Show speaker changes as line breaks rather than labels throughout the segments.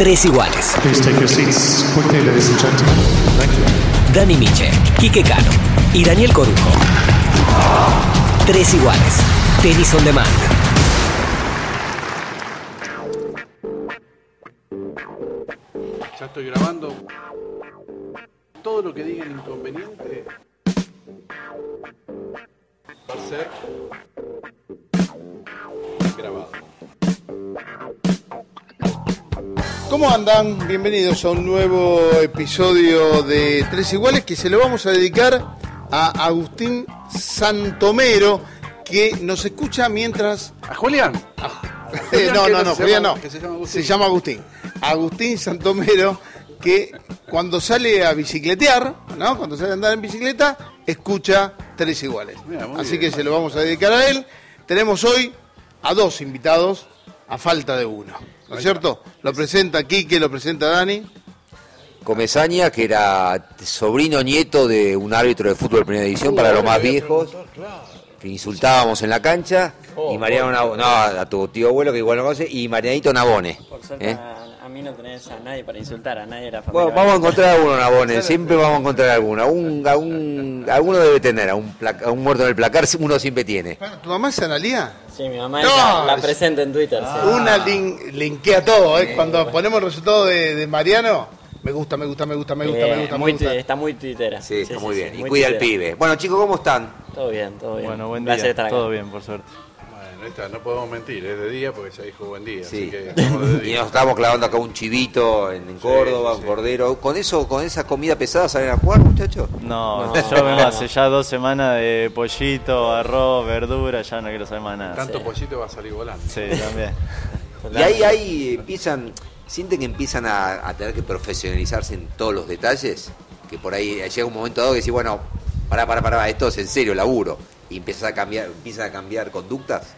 Tres iguales. Dani Miche, Quique Cano y Daniel Corujo. Tres iguales. Tenis on demand.
Ya estoy grabando. Todo lo que diga el inconveniente va a ser grabado. ¿Cómo andan? Bienvenidos a un nuevo episodio de Tres Iguales que se lo vamos a dedicar a Agustín Santomero que nos escucha mientras...
¿A Julián?
Eh, no, no, no,
se
Julián
llama-
no.
se llama Agustín.
Se llama Agustín. Agustín Santomero, que cuando sale a bicicletear, ¿no? Cuando sale a andar en bicicleta, escucha tres iguales.
Mira,
Así
bien.
que se lo vamos a dedicar a él. Tenemos hoy a dos invitados, a falta de uno. ¿No es cierto? Lo presenta Quique, lo presenta Dani.
Comesaña, que era sobrino nieto de un árbitro de fútbol de primera división para los más viejos, que insultábamos en la cancha, y Mariano Nabone, no, a tu tío abuelo que igual no conoce, y Marianito Nabone. ¿eh?
A, a mí no tenés a nadie para insultar, a nadie de la familia.
Bueno, vamos a encontrar uno, Nabone, siempre vamos a encontrar alguno, un, a un- alguno debe tener, a un, placa- a un muerto en el placar uno siempre tiene.
Bueno, ¿Tu mamá es Analía?
Sí, mi mamá
No,
la, la
es-
presenta en Twitter. sí.
Una lin- linkea todo, ¿eh? Cuando ponemos el resultado de, de Mariano, me gusta, me gusta, me gusta, me gusta,
Eh,
me gusta,
muy
me gusta.
está muy tuitera.
Sí, está muy bien, y
muy
cuida al pibe. Bueno chicos, ¿cómo están?
Todo bien, todo bien.
Bueno, buen
Gracias
día.
estar acá.
Todo bien, por suerte.
Bueno, no podemos mentir, es de día porque ya dijo buen día.
Sí.
Así que
Y nos estamos clavando acá un chivito en, en Córdoba,
sí,
un cordero. ¿Con eso, con esa comida pesada salen a jugar, muchachos?
No,
No,
yo vengo hace ya dos semanas de pollito, arroz, verdura, ya no quiero saber más nada.
Tanto
Sí.
pollito va a salir volando.
Sí, también.
Y ahí, ahí empiezan, sienten que empiezan a, a tener que profesionalizarse en todos los detalles, que por ahí llega un momento dado que decís, bueno, pará, pará, pará, esto es en serio, laburo, y empiezas a cambiar, empiezan a cambiar conductas.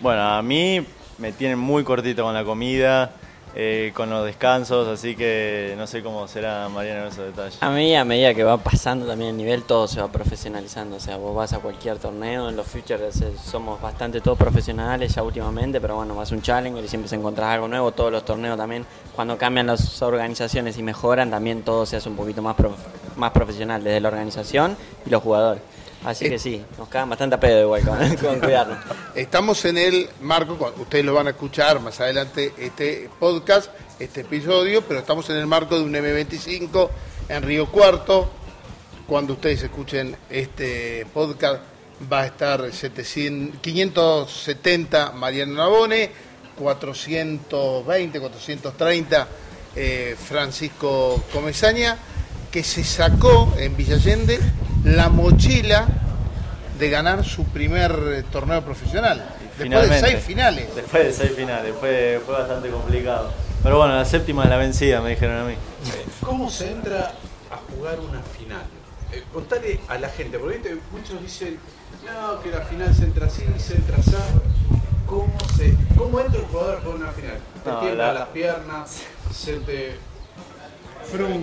Bueno, a mí me tienen muy cortito con la comida, eh, con los descansos, así que no sé cómo será Mariano en esos detalles.
A mí, a medida que va pasando también el nivel, todo se va profesionalizando. O sea, vos vas a cualquier torneo, en los futures eh, somos bastante todos profesionales ya últimamente, pero bueno, vas a un challenger y siempre se encontrás algo nuevo. Todos los torneos también, cuando cambian las organizaciones y mejoran, también todo se hace un poquito más, prof- más profesional, desde la organización y los jugadores. Así
Eh.
que sí, nos cagan bastante a pedo igual con, con cuidarnos.
Estamos en el marco, ustedes lo van a escuchar más adelante este podcast, este episodio, pero estamos en el marco de un M25 en Río Cuarto. Cuando ustedes escuchen este podcast va a estar 700, 570 Mariano Navone, 420, 430 eh, Francisco Comesaña, que se sacó en Villallende la mochila de ganar su primer eh, torneo profesional. Después de seis finales.
Después de seis finales, fue, fue bastante complicado. Pero bueno, la séptima es la vencida, me dijeron a mí.
¿Cómo se entra a jugar una final? Eh, contale a la gente, porque ¿viste? muchos dicen, no, que la final se entra así, se entra así. ¿Cómo, se, ¿Cómo entra un jugador a jugar una final? Te
No,
tiemblan
la-
las piernas, se te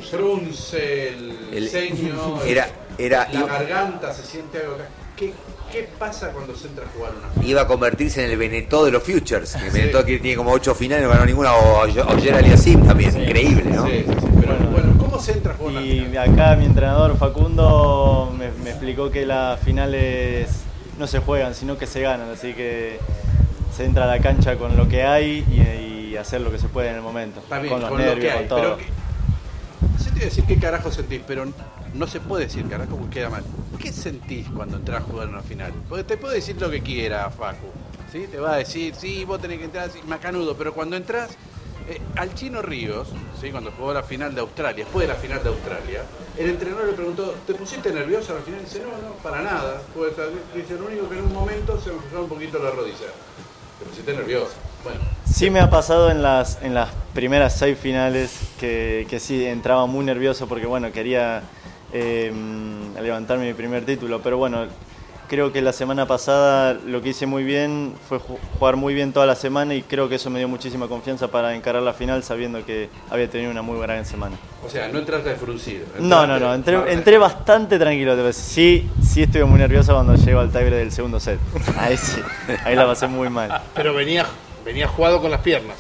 frunce el,
El-
ceño,
Era, era,
la
iba,
garganta, se siente algo acá. ¿Qué, ¿Qué pasa cuando se entra a jugar una final?
iba a convertirse en el Benetó de los Futures. El Benetó que tiene como ocho finales, no ganó ninguna, o Oyer Aliasim también, increíble, ¿no?
Sí, sí, sí. Pero bueno, ¿cómo se entra a jugar una
Y
final?
acá mi entrenador Facundo me, me explicó que las finales no se juegan, sino que se ganan, así que se entra a la cancha con lo que hay y, y hacer lo que se puede en el momento,
Está bien,
con los
con lo
nervios,
que hay,
con todo.
pero decir qué carajo sentís, pero no se puede decir carajo porque queda mal. ¿Qué sentís cuando entras a jugar una final? Porque te puede decir lo que quiera, Facu. ¿sí? Te va a decir, sí, vos tenés que entrar así, macanudo, pero cuando entras eh, al Chino Ríos, ¿sí? cuando jugó la final de Australia, después de la final de Australia, el entrenador le preguntó, ¿te pusiste nervioso a la final? Dice, no, no, para nada. Pues, dice, lo único que en un momento se me un poquito la rodilla. Te pusiste nervioso. Bueno,
Sí me ha pasado en las, en las primeras seis finales que, que sí entraba muy nervioso porque bueno, quería eh, levantar mi primer título, pero bueno, creo que la semana pasada lo que hice muy bien fue ju- jugar muy bien toda la semana y creo que eso me dio muchísima confianza para encarar la final sabiendo que había tenido una muy gran semana.
o sea, no entraste de fruncido.
No, no, no, entré, entré bastante tranquilo. Sí, sí estuve muy nervioso cuando llego al tiebreak del segundo set. Ahí sí, ahí la pasé muy mal.
Pero venía, venía jugado con las piernas.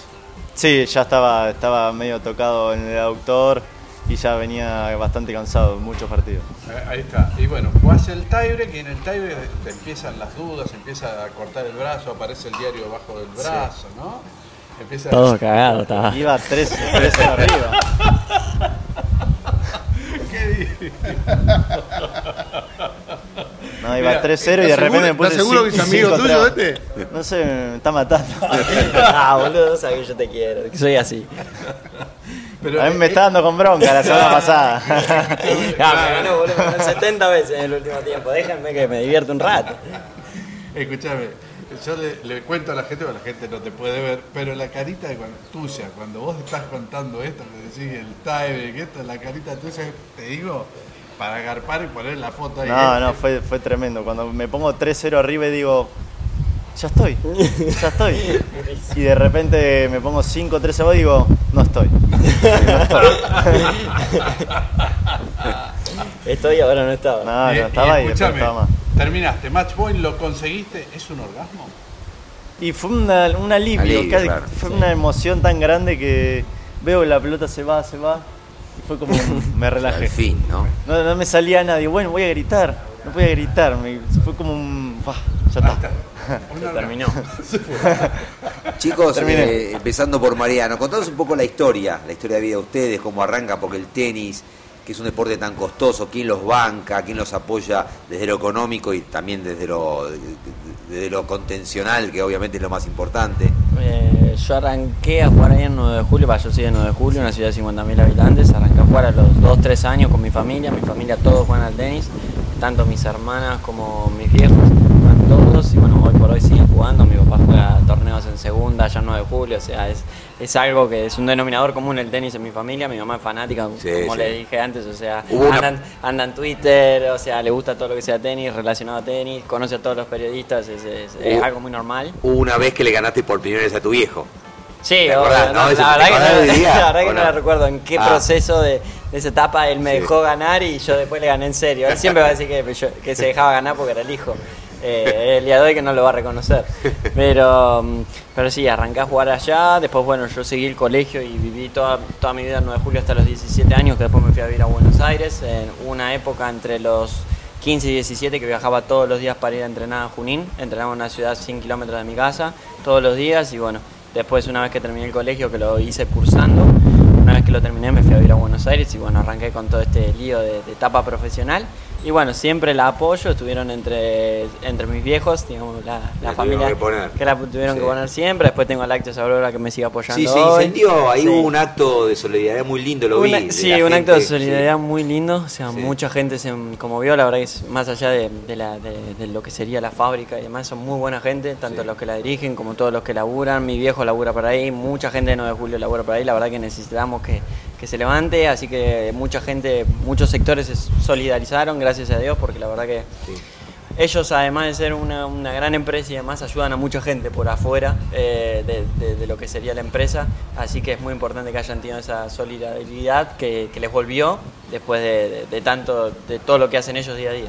Sí, ya estaba, estaba medio tocado en el aductor y ya venía bastante cansado, muchos partidos.
Eh, Ahí está. Y bueno, jugás el tiebreak y en el tiebreak te empiezan las dudas, empieza a cortar el brazo, aparece el diario debajo del brazo, ¿no? Empieza
Todo cagado estaba.
Iba 3 3 arriba.
¿Qué
No, iba
Mira,
3-0 y de repente me puse
¿Estás seguro que es amigo
5-3.
tuyo este?
No sé, me está matando.
ah, boludo, sabes que yo te quiero, que soy así.
Pero,
A mí me
eh,
está dando con bronca la semana pasada.
Ah, me ganó, boludo, me ganó 70 veces en el último tiempo. Déjenme que me divierta un rato.
Escúchame, yo le, le cuento a la gente, porque la gente no te puede ver, pero la carita de cuando, tuya, cuando vos estás contando esto, que decís el tiebreak, esto, la carita tuya, te digo, para agarpar y poner la foto ahí.
No,
¿eh?
no, fue, fue tremendo. Cuando me pongo 3-0 arriba y digo, ya estoy, ya estoy. Y de repente me pongo 5-3 abajo y digo, no estoy. No estoy.
Estoy ahora no estaba.
No,
Y-
no estaba y, después
escúchame,
estaba más.
terminaste, match point, lo conseguiste, ¿es un orgasmo?
Y fue una- un alivio,
Alivio,
casi-
claro.
fue una emoción tan grande que veo que la pelota se va, se va. Fue como me relajé.
Al fin, ¿no?
No, no me salía nadie, bueno, voy a gritar, no podía gritar, me- fue como un... "Bah, ya está.
Terminó.
Chicos, eh, empezando por Mariano, contanos un poco la historia, la historia de vida de ustedes, cómo arranca, porque el tenis, que es un deporte tan costoso, quién los banca, quién los apoya desde lo económico y también desde lo, desde lo contencional, que obviamente es lo más importante.
Eh, yo arranqué a jugar ahí en 9 de julio, bah, yo soy de 9 de julio, una ciudad de 50.000 habitantes, arranqué a jugar a los 2, 3 años con mi familia, mi familia todos juegan al tenis, tanto mis hermanas como mis viejos, juegan todos y bueno, hoy por hoy siguen jugando, mi papá juega torneos en segunda, ya en 9 de julio, o sea, es, es algo que es un denominador común el tenis en mi familia, mi mamá es fanática,
Sí,
como
sí.
le dije antes, o sea,
una-
anda, anda en Twitter, o sea, le gusta todo lo que sea tenis, relacionado a tenis, conoce a todos los periodistas, es, es- algo muy normal.
Hubo una vez que le ganaste por primera vez a tu viejo.
Sí,
¿Te
o-
acordás, no?
no, la
¿te
verdad que, no,
día,
la verdad que no la recuerdo en qué
Ah.
proceso de, de esa etapa él me
Sí.
dejó ganar y yo después le gané en serio. Él siempre va a decir que, que se dejaba ganar porque era el hijo. Eh, el día de hoy que no lo va a reconocer. Pero, mm, pero sí, arranqué a jugar allá. Después, bueno, yo seguí el colegio y viví toda, toda mi vida en 9 de julio hasta los 17 años, que después me fui a vivir a Buenos Aires. En una época entre los 15 y 17 que viajaba todos los días para ir a entrenar a Junín. Entrenaba en una ciudad a 100 kilómetros de mi casa todos los días y bueno, después una vez que terminé el colegio, que lo hice cursando, una vez que lo terminé me fui a vivir a Buenos Aires y bueno, arranqué con todo este lío de etapa profesional. Y bueno, siempre la apoyo, estuvieron entre, entre mis viejos, digamos, la, la
La
familia
que poner.
que la tuvieron
Sí.
que poner siempre. Después tengo a Lácteos Aurora que me sigue apoyando.
Sí, se incendió, ahí
Sí.
hubo un acto de solidaridad muy lindo, lo vi.
Una- sí, un acto de solidaridad
sí.
muy lindo. O sea, mucha gente se conmovió. La verdad que es más allá de, de la- de- de lo que sería la fábrica y demás, son muy buena gente, tanto los que la dirigen como todos los que laburan. Mi viejo labura por ahí, mucha gente de 9 de julio labura por ahí. La verdad que necesitamos que, que se levante. Así que mucha gente, muchos sectores se solidarizaron, gracias a Dios, porque la verdad que.
Sí.
Ellos, además de ser una, una gran empresa y demás, ayudan a mucha gente por afuera eh, de, de- de lo que sería la empresa. Así que es muy importante que hayan tenido esa solidaridad que, que les volvió después de, de- de tanto, de todo lo que hacen ellos día a día.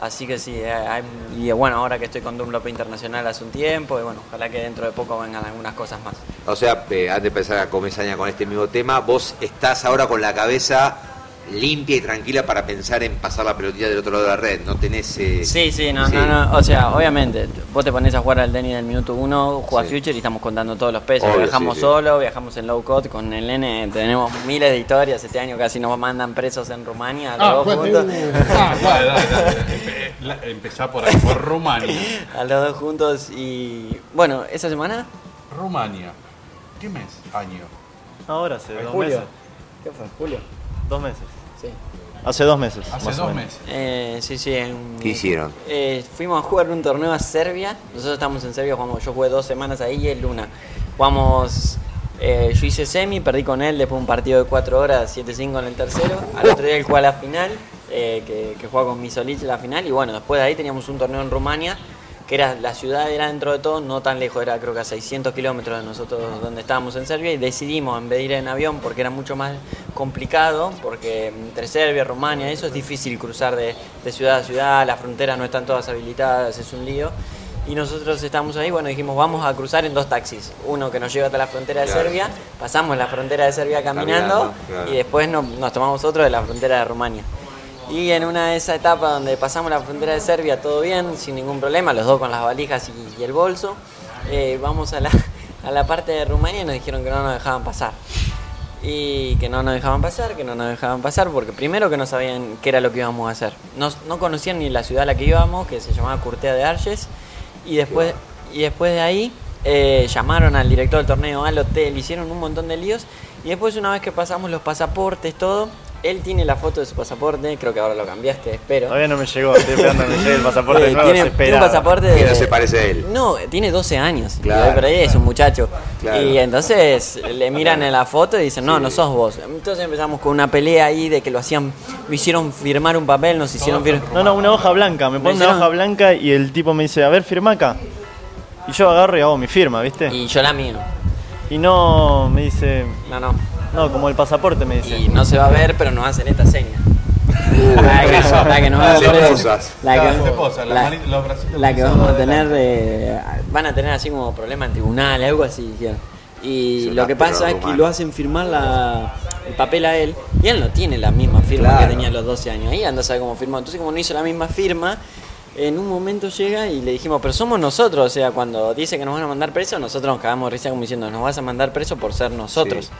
Así que sí, eh, y bueno, ahora que estoy con Dunlop Internacional hace un tiempo, y bueno, ojalá que dentro de poco vengan algunas cosas más.
O sea, eh, antes de empezar a comenzar con este mismo tema, vos estás ahora con la cabeza limpia y tranquila para pensar en pasar la pelotilla del otro lado de la red. No tenés. eh,
Sí, sí, no,
sí.
no, no, o sea, obviamente, vos te pones a jugar al tenis del minuto uno, jugás
Sí.
Future y estamos contando todos los pesos,
Obvio,
viajamos
sí, sí.
solo, viajamos en low cost, con el N tenemos miles de historias, este año casi nos mandan presos en Rumania, los
Ah,
dos juntos,
Ah,
Dale, dale, dale. Empe- la- Empezá por ahí, por Rumania.
a los dos juntos y bueno, esa semana,
Rumania. ¿Qué mes? Año.
Ahora hace dos
julio,
meses.
¿qué fue? Julio,
Dos meses. Hace dos meses.
Hace
más o
dos
menos.
meses.
Eh, sí, sí. en-
¿Qué hicieron?
Eh, fuimos a jugar un torneo a Serbia. Nosotros estamos en Serbia, jugamos, yo jugué dos semanas ahí y él una. Jugamos, eh, yo hice semi, perdí con él después de un partido de cuatro horas, 7-5 en el tercero. Al otro día él jugó a la final, eh, que, que juega con Misolic la final. Y bueno, después de ahí teníamos un torneo en Rumania, que era la ciudad era dentro de todo, no tan lejos, era creo que a 600 kilómetros de nosotros donde estábamos en Serbia. Y decidimos, en vez de ir en avión, porque era mucho más complicado, porque entre Serbia, Rumania, eso es difícil cruzar de, de ciudad a ciudad, las fronteras no están todas habilitadas, es un lío. Y nosotros estábamos ahí, bueno, dijimos, vamos a cruzar en dos taxis. Uno que nos lleva hasta la frontera de
Claro.
Serbia, pasamos la frontera de Serbia caminando,
Caminando, claro.
y después no- nos tomamos otro de la frontera de Rumania. Y en una de esas etapas donde pasamos la frontera de Serbia, todo bien, sin ningún problema, los dos con las valijas y, el bolso, eh, vamos a la, a la parte de Rumania y nos dijeron que no nos dejaban pasar. Y que no nos dejaban pasar, que no nos dejaban pasar, porque primero que no sabían qué era lo que íbamos a hacer. No, no conocían ni la ciudad a la que íbamos, que se llamaba Curtea de Arges, y después, y después de ahí eh, llamaron al director del torneo al hotel, hicieron un montón de líos, y después una vez que pasamos los pasaportes, todo, él tiene la foto de su pasaporte, creo que ahora lo cambiaste, espero.
Todavía no me llegó, estoy esperando que me llegue el pasaporte
Eh,
nuevo,
tiene, tiene un pasaporte
Que no se parece a él.
No, tiene 12 años.
Claro.
Pero ahí es un muchacho.
Claro.
Y entonces le miran en la foto y dicen, no, no sos vos. Entonces empezamos con una pelea ahí de que lo hacían, lo hicieron firmar un papel, nos hicieron firmar.
No, no, una hoja blanca. Me ponen una
hicieron-
hoja blanca y el tipo me dice, a ver, firma acá. Y yo agarro y hago mi firma, ¿viste?
Y yo la mía.
Y no, me dice,
No, no.
No, como el pasaporte me dice.
Y no se va a ver, pero nos hacen esta seña.
Uh,
La que, la que nos a poner- la que, vamos a tener, eh, van a tener así como problema en tribunal, algo así dijeron. Y lo que pasa es que lo hacen firmar la, el papel a él y él no tiene la misma firma
Claro.
que tenía a los 12 años. Ahí anda a saber cómo firmó. Entonces, como no hizo la misma firma, en un momento llega y le dijimos, pero somos nosotros. O sea, cuando dice que nos van a mandar preso, nosotros nos cagamos de risa como diciendo, nos vas a mandar preso por ser nosotros.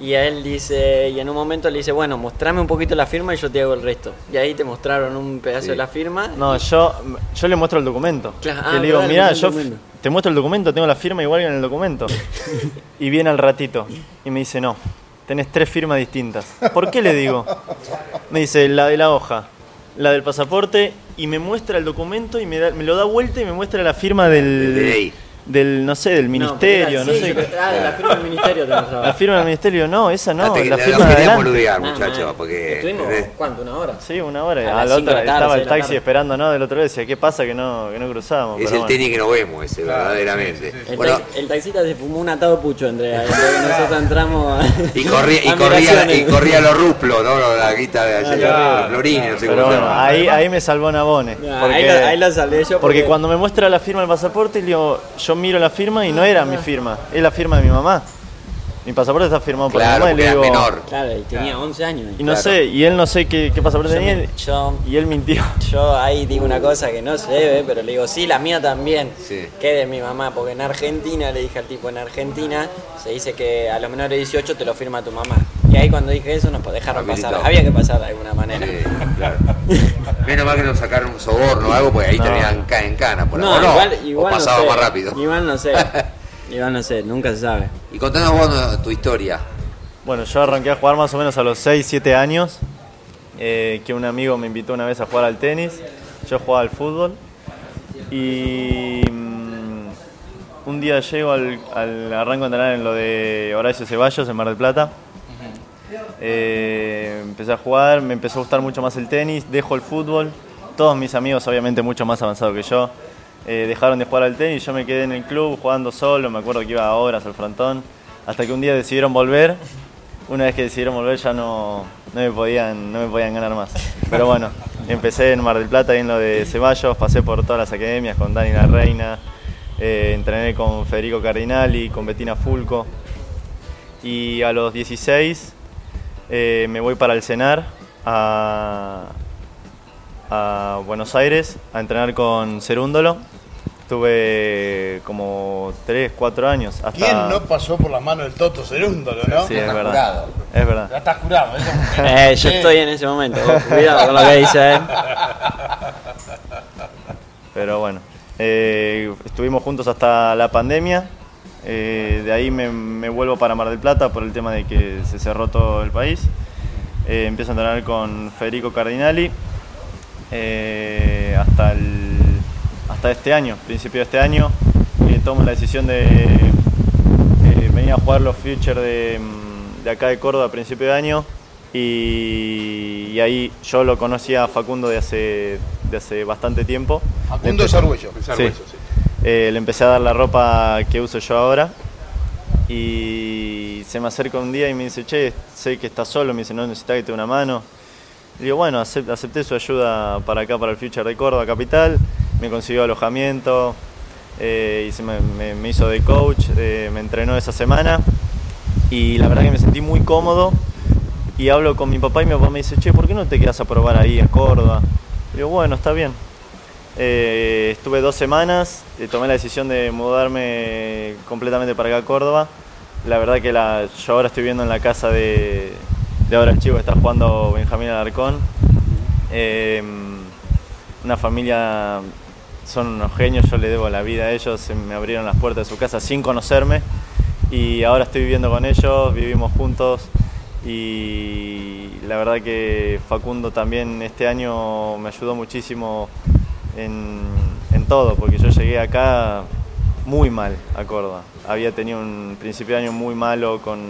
Y a él dice, y en un momento le dice, bueno, mostrame un poquito la firma y yo te hago el resto. Y ahí te mostraron un pedazo
Sí.
de la firma.
No, yo, yo le muestro el documento.
Claro,
Y
ah,
le digo,
mostró
yo
el documento".
te muestro el documento, tengo la firma igual que en el documento. y viene al ratito y me dice, no, tenés tres firmas distintas. ¿Por qué le digo? Me dice, la de la hoja, la del pasaporte y me muestra el documento y me, da- me lo da vuelta y me muestra la firma
Del DNI.
Del no sé, del ministerio, no,
sí,
sé.
ah, de la firma del ministerio.
La firma del ministerio, no, esa no, la
lo
firma de adelante.
muchachos,
man.
porque...
Estuvimos. ¿cuánto? ¿Una hora?
Sí, una hora.
A
la otra
la tarde,
estaba el
la
taxi esperando, ¿no? Del otro día decía, ¿qué pasa que no, que no cruzamos?
Es el
bueno.
tenis que no vemos ese, verdaderamente.
El,
Bueno,
taxi- el taxista se fumó un atado pucho, que nosotros entramos a-
y corría, y
a
corría, y corría los ruplos, ¿no? La guita de. Florini, no sé
Pero
cómo se
bueno,
llama.
ahí, ahí me salvó Nabone.
Ah,
Porque,
ahí, lo salvé yo.
porque cuando me muestra la firma del pasaporte, le digo, yo miro la firma y no era mi firma, es la firma de mi mamá. Mi pasaporte está firmado por
Claro,
mi mamá y le
era
digo.
menor.
Claro, y tenía 11 años.
Y no
Claro.
sé, y él no sé qué, qué pasaporte
Yo,
tenía
me- yo,
y él mintió.
yo ahí digo una cosa que no se ve, pero le digo, sí, la mía también.
Sí.
Que de mi mamá, porque en Argentina, le dije al tipo, en Argentina se dice que a los menores de 18 te lo firma tu mamá. Y ahí cuando dije eso, nos dejaron
Habilitado.
pasar. Había que pasar de alguna manera.
Sí, claro. Menos mal que nos sacaron un soborno o algo, porque ahí
No.
ca- en cana. Por
No,
ahora. O
igual,
o
igual
pasaba
no sé.
más rápido.
Igual no sé. Igual no sé, nunca se sabe.
Y contanos vos tu historia.
Bueno, yo arranqué a jugar más o menos a los 6, 7 años, eh, que un amigo me invitó una vez a jugar al tenis, yo jugaba al fútbol y mm, un día llego al, al arranco a entrenar en lo de Horacio Ceballos en Mar del Plata. Eh, empecé a jugar, me empezó a gustar mucho más el tenis, dejo el fútbol, todos mis amigos obviamente mucho más avanzados que yo, eh, dejaron de jugar al tenis, yo me quedé en el club jugando solo, me acuerdo que iba a horas al frontón, hasta que un día decidieron volver, una vez que decidieron volver ya no, no, me, podían, no me podían ganar más. Pero bueno, empecé en Mar del Plata, en lo de Ceballos, pasé por todas las academias con Dani La Reina, eh, entrené con Federico Cardinali, con Bettina Fulco, y a los 16 eh, me voy para el CENAR a, a Buenos Aires a entrenar con Cerúndolo. Tuve como 3, 4 años. Hasta...
¿Quién no pasó por las manos del Toto Cerúndolo, no?
Sí, es verdad.
curado.
Es verdad.
Ya estás curado, ¿eh?
Eh, yo
Sí.
estoy en ese momento. Cuidado con lo que dice él.
Pero bueno, eh, estuvimos juntos hasta la pandemia. eh, de ahí me, me vuelvo para Mar del Plata por el tema de que se cerró todo el país. Eh, empiezo a entrenar con Federico Cardinali eh, hasta, el, hasta este año, principio de este año. eh, tomo la decisión de eh, venir a jugar los Future de, mm, de acá de Córdoba a principio de año. Y, y ahí yo lo conocía a Facundo de hace, de hace bastante tiempo.
Facundo
Le empe-
Sargüello.
Sí. Eh, le empecé a dar la ropa que uso yo ahora. Y se me acerca un día y me dice, che, sé que estás solo, me dice, no necesitas que te dé una mano. Le digo, bueno, acep- acepté su ayuda para acá, para el Future de Córdoba Capital. Me consiguió alojamiento, eh, me, hizo de coach, eh, me entrenó esa semana y la verdad que me sentí muy cómodo y hablo con mi papá y mi papá me dice, che, ¿por qué no te quedas a probar ahí a Córdoba? Y digo, bueno, está bien. Eh, estuve dos semanas, tomé la decisión de mudarme completamente para acá a Córdoba. La verdad que la, yo ahora estoy viviendo en la casa de, ahora el chico que está jugando Benjamín Alarcón. Eh, una familia, son unos genios, yo le debo la vida a ellos, me abrieron las puertas de su casa sin conocerme. Y ahora estoy viviendo con ellos, vivimos juntos. Y la verdad que Facundo también este año me ayudó muchísimo en, en todo, porque yo llegué acá muy mal a Córdoba. Había tenido un principio de año muy malo con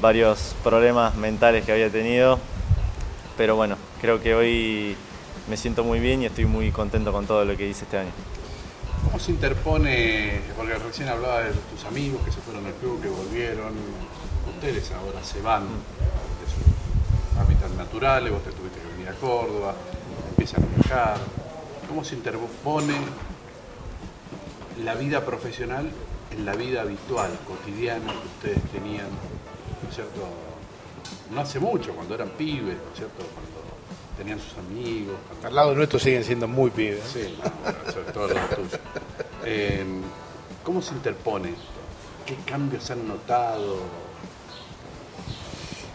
varios problemas mentales que había tenido, pero bueno, creo que hoy me siento muy bien y estoy muy contento con todo lo que hice este año.
¿Cómo se interpone, porque recién hablaba de tus amigos que se fueron al club, que volvieron, ustedes ahora se van de sus hábitats naturales, vos te tuviste que venir a Córdoba, empiezan a viajar, ¿cómo se interpone la vida profesional en la vida habitual, cotidiana que ustedes tenían, ¿no es cierto? No hace mucho, cuando eran pibes, ¿no es cierto? Cuando tenían sus amigos, cuando
Al lado nuestro siguen siendo muy pibes.
Sí, no, sobre todo los tuyos. Eh, ¿Cómo se interpone esto? ¿Qué cambios han notado?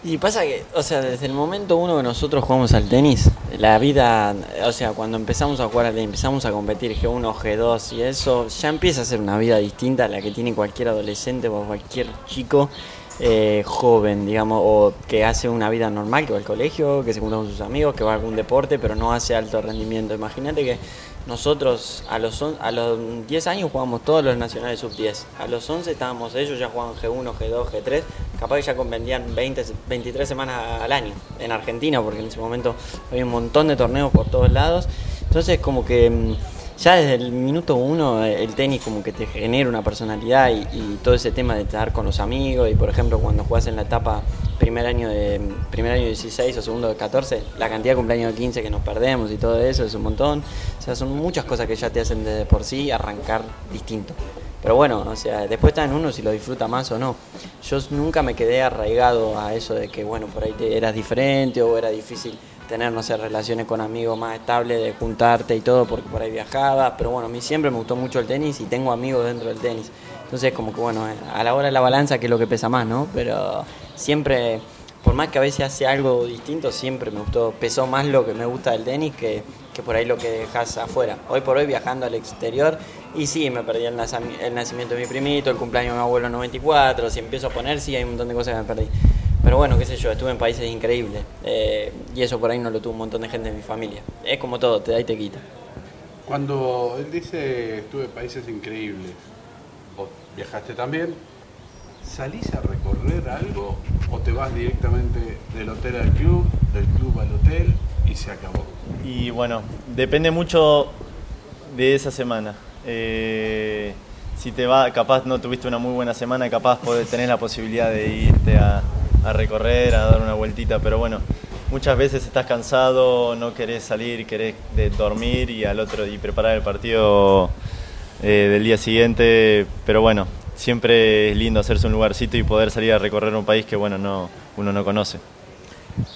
Y pasa que, o sea, desde el momento uno que nosotros jugamos al tenis, la vida, o sea, cuando empezamos a jugar al tenis, empezamos a competir G1, G2 y eso, ya empieza a ser una vida distinta a la que tiene cualquier adolescente o cualquier chico eh, joven, digamos, o que hace una vida normal, que va al colegio, que se junta con sus amigos, que va a algún deporte, pero no hace alto rendimiento. Imagínate que nosotros a los, a los 10 años jugábamos todos los nacionales sub-10. A los 11 estábamos ellos, ya jugaban G1, G2, G3. Capaz que ya vendían 20, 23 semanas al año en Argentina, porque en ese momento había un montón de torneos por todos lados. Entonces como que mm, ya desde el minuto uno eh, el tenis como que te genera una personalidad y, todo ese tema de estar con los amigos y por ejemplo cuando jugás en la etapa primer año de primer año de 16 o segundo de 14, la cantidad de cumpleaños de 15 que nos perdemos y todo eso es un montón. O sea, son muchas cosas que ya te hacen de por sí arrancar distinto. Pero bueno, o sea, después está en uno si lo disfruta más o no. Yo nunca me quedé arraigado a eso de que, bueno, por ahí te eras diferente o era difícil tener, no sé, relaciones con amigos más estables, de juntarte y todo, porque por ahí viajaba. Pero bueno, a mí siempre me gustó mucho el tenis y tengo amigos dentro del tenis. Entonces, como que bueno, a la hora de la balanza, que es lo que pesa más, ¿no? Pero siempre, por más que a veces hace algo distinto, siempre me gustó, pesó más lo que me gusta del tenis que, que por ahí lo que dejas afuera. Hoy por hoy viajando al exterior, y sí, me perdí el, nacimiento de mi primito, el cumpleaños de mi abuelo en 94, si empiezo a poner, sí, hay un montón de cosas que me perdí. Pero bueno, qué sé yo, estuve en países increíbles. eh, y eso por ahí no lo tuvo un montón de gente de mi familia. Es como todo, te da y te quita.
Cuando él dice estuve en países increíbles, vos viajaste también, ¿salís a recorrer algo o te vas directamente del hotel al club, del club al hotel y se acabó?
Y bueno, depende mucho de esa semana. Eh, si te va, capaz no tuviste una muy buena semana, capaz tener la posibilidad de irte a, recorrer, a dar una vueltita, pero bueno, muchas veces estás cansado, no querés salir, querés dormir y al otro y preparar el partido eh, del día siguiente, pero bueno, siempre es lindo hacerse un lugarcito y poder salir a recorrer un país que bueno, no, uno no conoce.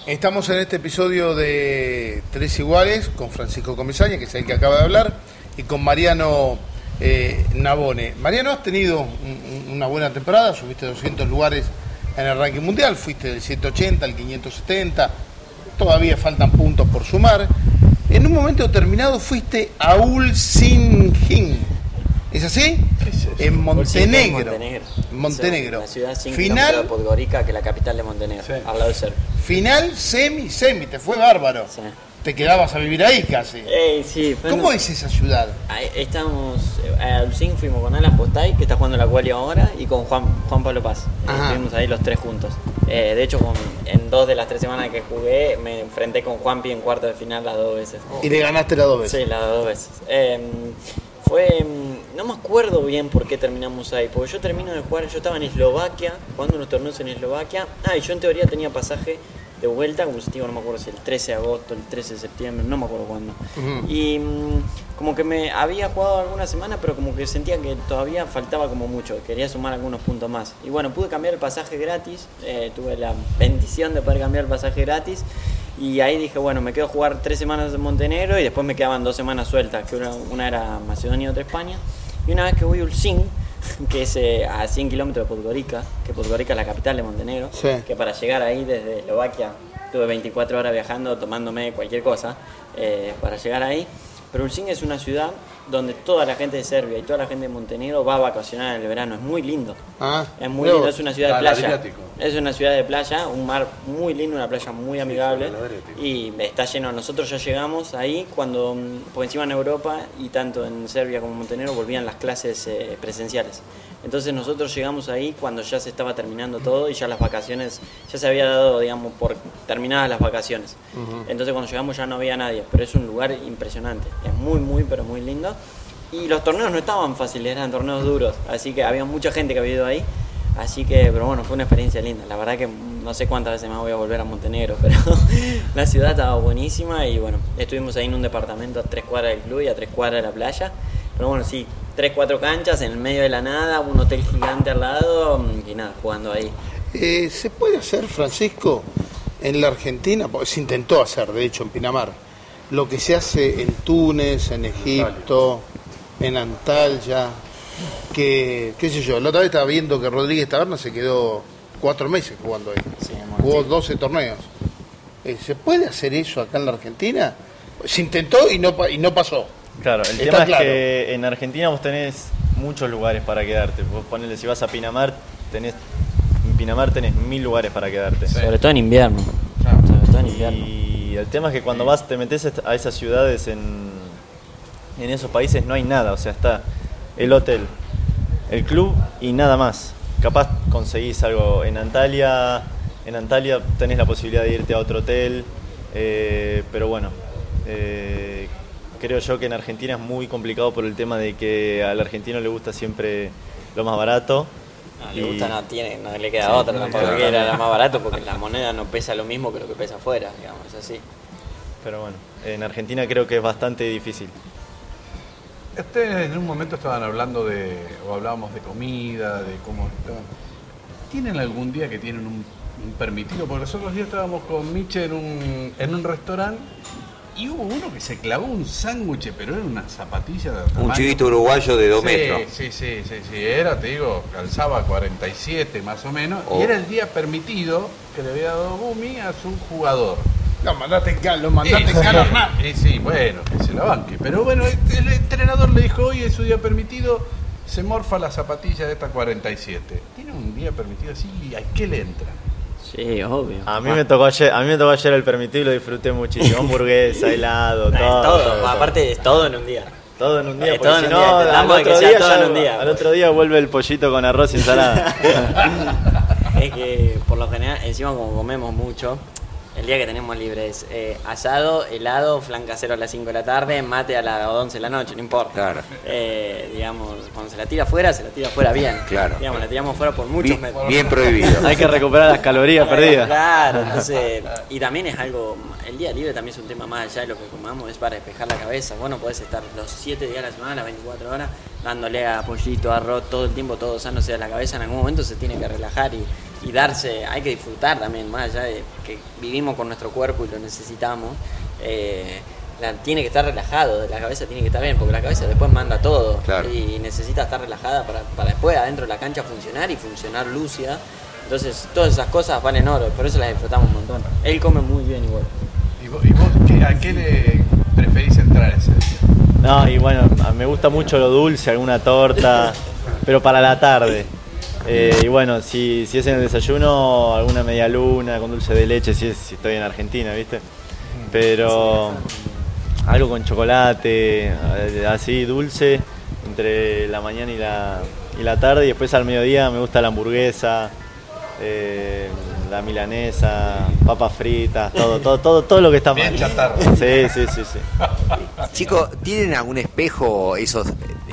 Estamos en este episodio de Tres Iguales con Francisco Comesaña, que es el que acaba de hablar, y con Mariano eh, Nabone. Mariano, has tenido un- un- una buena temporada, subiste 200 lugares en el ranking mundial, fuiste del 180 al 570, todavía faltan puntos por sumar. En un momento determinado fuiste a Ulsinjin. ¿Es así? En Montenegro.
Montenegro.
Montenegro.
Una ciudad 5
Final,
Podgorica, que es la capital de Montenegro,
Sí.
al lado de Serbia.
final, semi, semi, te fue bárbaro.
Sí.
Te quedabas a vivir ahí casi.
Ey, sí,
¿Cómo
un-
es esa ciudad?
Ahí Estamos eh, a Ulcín, fuimos con Alan Postay, que está jugando la quali ahora, y con Juan, Juan Pablo Paz.
Ajá.
Estuvimos ahí los tres juntos. Eh, de hecho, con- en dos de las tres semanas que jugué, me enfrenté con Juanpi en cuarto de final las dos veces.
Y le ganaste las dos veces.
Sí, las dos veces. Eh, fue. No me acuerdo bien por qué terminamos ahí, porque yo termino de jugar, yo estaba en Eslovaquia, jugando unos torneos en Eslovaquia. Ah, y yo en teoría tenía pasaje de vuelta, como si digo, no me acuerdo si el 13 de agosto, el 13 de septiembre, no me acuerdo cuándo. Y mm, como que me había jugado alguna semana, pero como que sentía que todavía faltaba como mucho, quería sumar algunos puntos más. Y bueno, pude cambiar el pasaje gratis, eh, tuve la bendición de poder cambiar el pasaje gratis. Y ahí dije, bueno, me quedo a jugar tres semanas en Montenegro y después me quedaban dos semanas sueltas, que una, una era Macedonia y otra España. Y una vez que voy a Ulcin, que es eh, a 100 kilómetros de Podgorica, que Podgorica es la capital de Montenegro,
Sí.
que para llegar ahí desde Eslovaquia tuve 24 horas viajando, tomándome cualquier cosa eh, para llegar ahí. Pero Ulcin es una ciudad donde toda la gente de Serbia y toda la gente de Montenegro va a vacacionar en el verano, es muy lindo.
Ah,
Es muy lindo, es una ciudad de playa. Es una ciudad de playa, un mar muy lindo, una playa muy amigable. Y está lleno. Nosotros ya llegamos ahí cuando, mm, porque encima en Europa y tanto en Serbia como en Montenegro volvían las clases eh, presenciales. Entonces nosotros llegamos ahí cuando ya se estaba terminando todo y ya las vacaciones, ya se había dado, digamos, por terminadas las vacaciones. Entonces cuando llegamos ya no había nadie, pero es un lugar impresionante. Es muy, muy, pero muy lindo. Y los torneos no estaban fáciles, eran torneos duros, así que había mucha gente que había ido ahí. Así que, pero bueno, fue una experiencia linda. La verdad que no sé cuántas veces más voy a volver a Montenegro, pero la ciudad estaba buenísima y bueno, estuvimos ahí en un departamento a tres cuadras del club y a tres cuadras de la playa. Pero bueno, sí, tres, cuatro canchas en el medio de la nada, un hotel gigante al lado y nada, jugando ahí.
Eh, ¿Se puede hacer, Francisco, en la Argentina? Porque se intentó hacer, de hecho, en Pinamar, lo que se hace en Túnez, en Egipto, en Antalya, que, qué sé yo, la otra vez estaba viendo que Rodríguez Taberna se quedó cuatro meses jugando ahí.
Sí,
Jugó
sí.
12 torneos. Eh, ¿Se puede hacer eso acá en la Argentina? Se intentó y no, y no pasó.
Claro, el
Está
tema
claro.
es que en Argentina vos tenés muchos lugares para quedarte. Vos ponele, si vas a Pinamar, tenés, en Pinamar tenés mil lugares para quedarte.
Sobre todo en invierno.
Claro.
Sobre todo en invierno.
Y el tema es que cuando vas, te metes a esas ciudades en, en esos países no hay nada, o sea, está el hotel, el club y nada más. Capaz conseguís algo en Antalya, en Antalya tenés la posibilidad de irte a otro hotel, eh, pero bueno, eh, creo yo que en Argentina es muy complicado por el tema de que al argentino le gusta siempre lo más barato.
No, le
y-
gusta, no, tiene, no le queda
Sí,
otra,
no
tampoco que era la más barato porque la moneda no pesa lo mismo que lo que pesa afuera, digamos, es así.
Pero bueno, en Argentina creo que es bastante difícil.
Ustedes en un momento estaban hablando de, o hablábamos de comida, de cómo estaban. ¿Tienen algún día que tienen un, un permitido? Porque los otros días estábamos con Miche en un, en un restaurante y hubo uno que se clavó un sándwich, pero era una zapatilla de
Un
tamaño-
chivito uruguayo de dos
Sí,
metros.
Sí, sí, sí, sí, era, te digo, calzaba 47 más o menos,
Oh.
y era el día permitido que le había dado Bumi a su jugador.
No, mandate en cana, lo mandaste en
Sí,
cana,
sí, sí, sí, bueno, que se la banque. Pero bueno, el entrenador le dijo, hoy es su día permitido, se morfa la zapatilla de esta 47. ¿Tiene un día permitido así y a qué le entra?
Sí, obvio.
A mí me tocó ayer, a mí me tocó ayer el permitido y lo disfruté muchísimo. Hamburguesa, helado, todo.
es todo, aparte es todo en un día.
Todo en un día, porque si no, al otro día
todo
ya-
en un día,
Al otro día vuelve el pollito con arroz y ensalada.
Es que por lo general, encima como comemos mucho, el día que tenemos libre es eh, asado, helado, flan casero a las 5 de la tarde, mate a las 11 de la noche, no importa.
Claro.
Eh, digamos, cuando se la tira afuera, se la tira afuera bien.
Claro.
Digamos, la tiramos fuera por muchos
Bien,
metros.
bien prohibido.
Hay que recuperar las calorías perdidas.
Claro, entonces, y también es algo, el día libre también es un tema más allá de lo que comamos, es para despejar la cabeza. Bueno, podés estar los 7 días de la semana, las 24 horas, dándole a pollito, arroz, todo el tiempo, todo usándose de la cabeza, en algún momento se tiene que relajar y, y darse, hay que disfrutar también, más allá de que vivimos con nuestro cuerpo y lo necesitamos. eh, la- tiene que estar relajado, la cabeza tiene que estar bien, porque la cabeza después manda todo
Claro.
y necesita estar relajada para, para después adentro de la cancha funcionar y funcionar lúcida. Entonces, todas esas cosas valen oro, por eso las disfrutamos un montón. Él come muy bien igual.
¿Y vos, y vos qué- a qué le preferís entrar ese día?
No, y bueno, me gusta mucho lo dulce, alguna torta, pero para la tarde. Eh, y bueno, si, si es en el desayuno, alguna media luna con dulce de leche, si, es- si estoy en Argentina, ¿viste? Pero algo con chocolate, eh, así dulce, entre la mañana y la, y la tarde. Y después al mediodía me gusta la hamburguesa, eh, la milanesa, papas fritas, todo, todo, todo, todo lo que está
Bien
mal.
chatarra.
Sí, sí, sí, sí.
Chicos, ¿tienen algún espejo, esos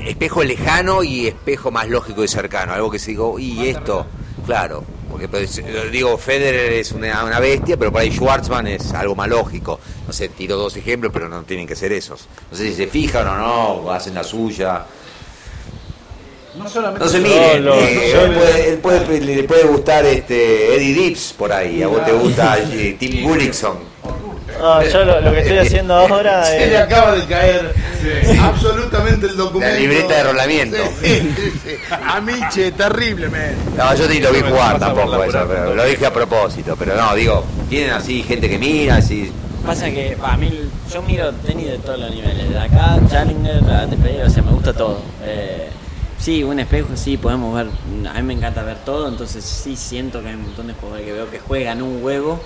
espejo lejano y espejo más lógico y cercano? Algo que se digo, y esto, claro, porque pues, digo, Federer es una, una bestia, pero por ahí Schwartzman es algo más lógico. No sé, tiro dos ejemplos, pero no tienen que ser esos. No sé si se fijan o no, o hacen la suya.
No solamente
No se miren, eh, él puede- él puede- le puede gustar este Eddie Dips por ahí, a vos te gusta eh, Tim Gullickson.
Yo lo, lo que estoy haciendo ahora
Se le acaba de caer absolutamente el documento.
La libreta de rolamiento.
Sí, sí, sí. A mí, che, terrible, men.
No, yo ni lo vi jugar tampoco eso, pero lo dije a propósito, pero no, digo, tienen así gente que mira, así.
Pasa que a mí yo miro tenis de todos los niveles, de acá, Challenger, ATP, o sea, me gusta todo. Eh, sí, un espejo, sí, podemos ver, a mí me encanta ver todo, entonces sí siento que hay un montón de jugadores que veo que juegan un huevo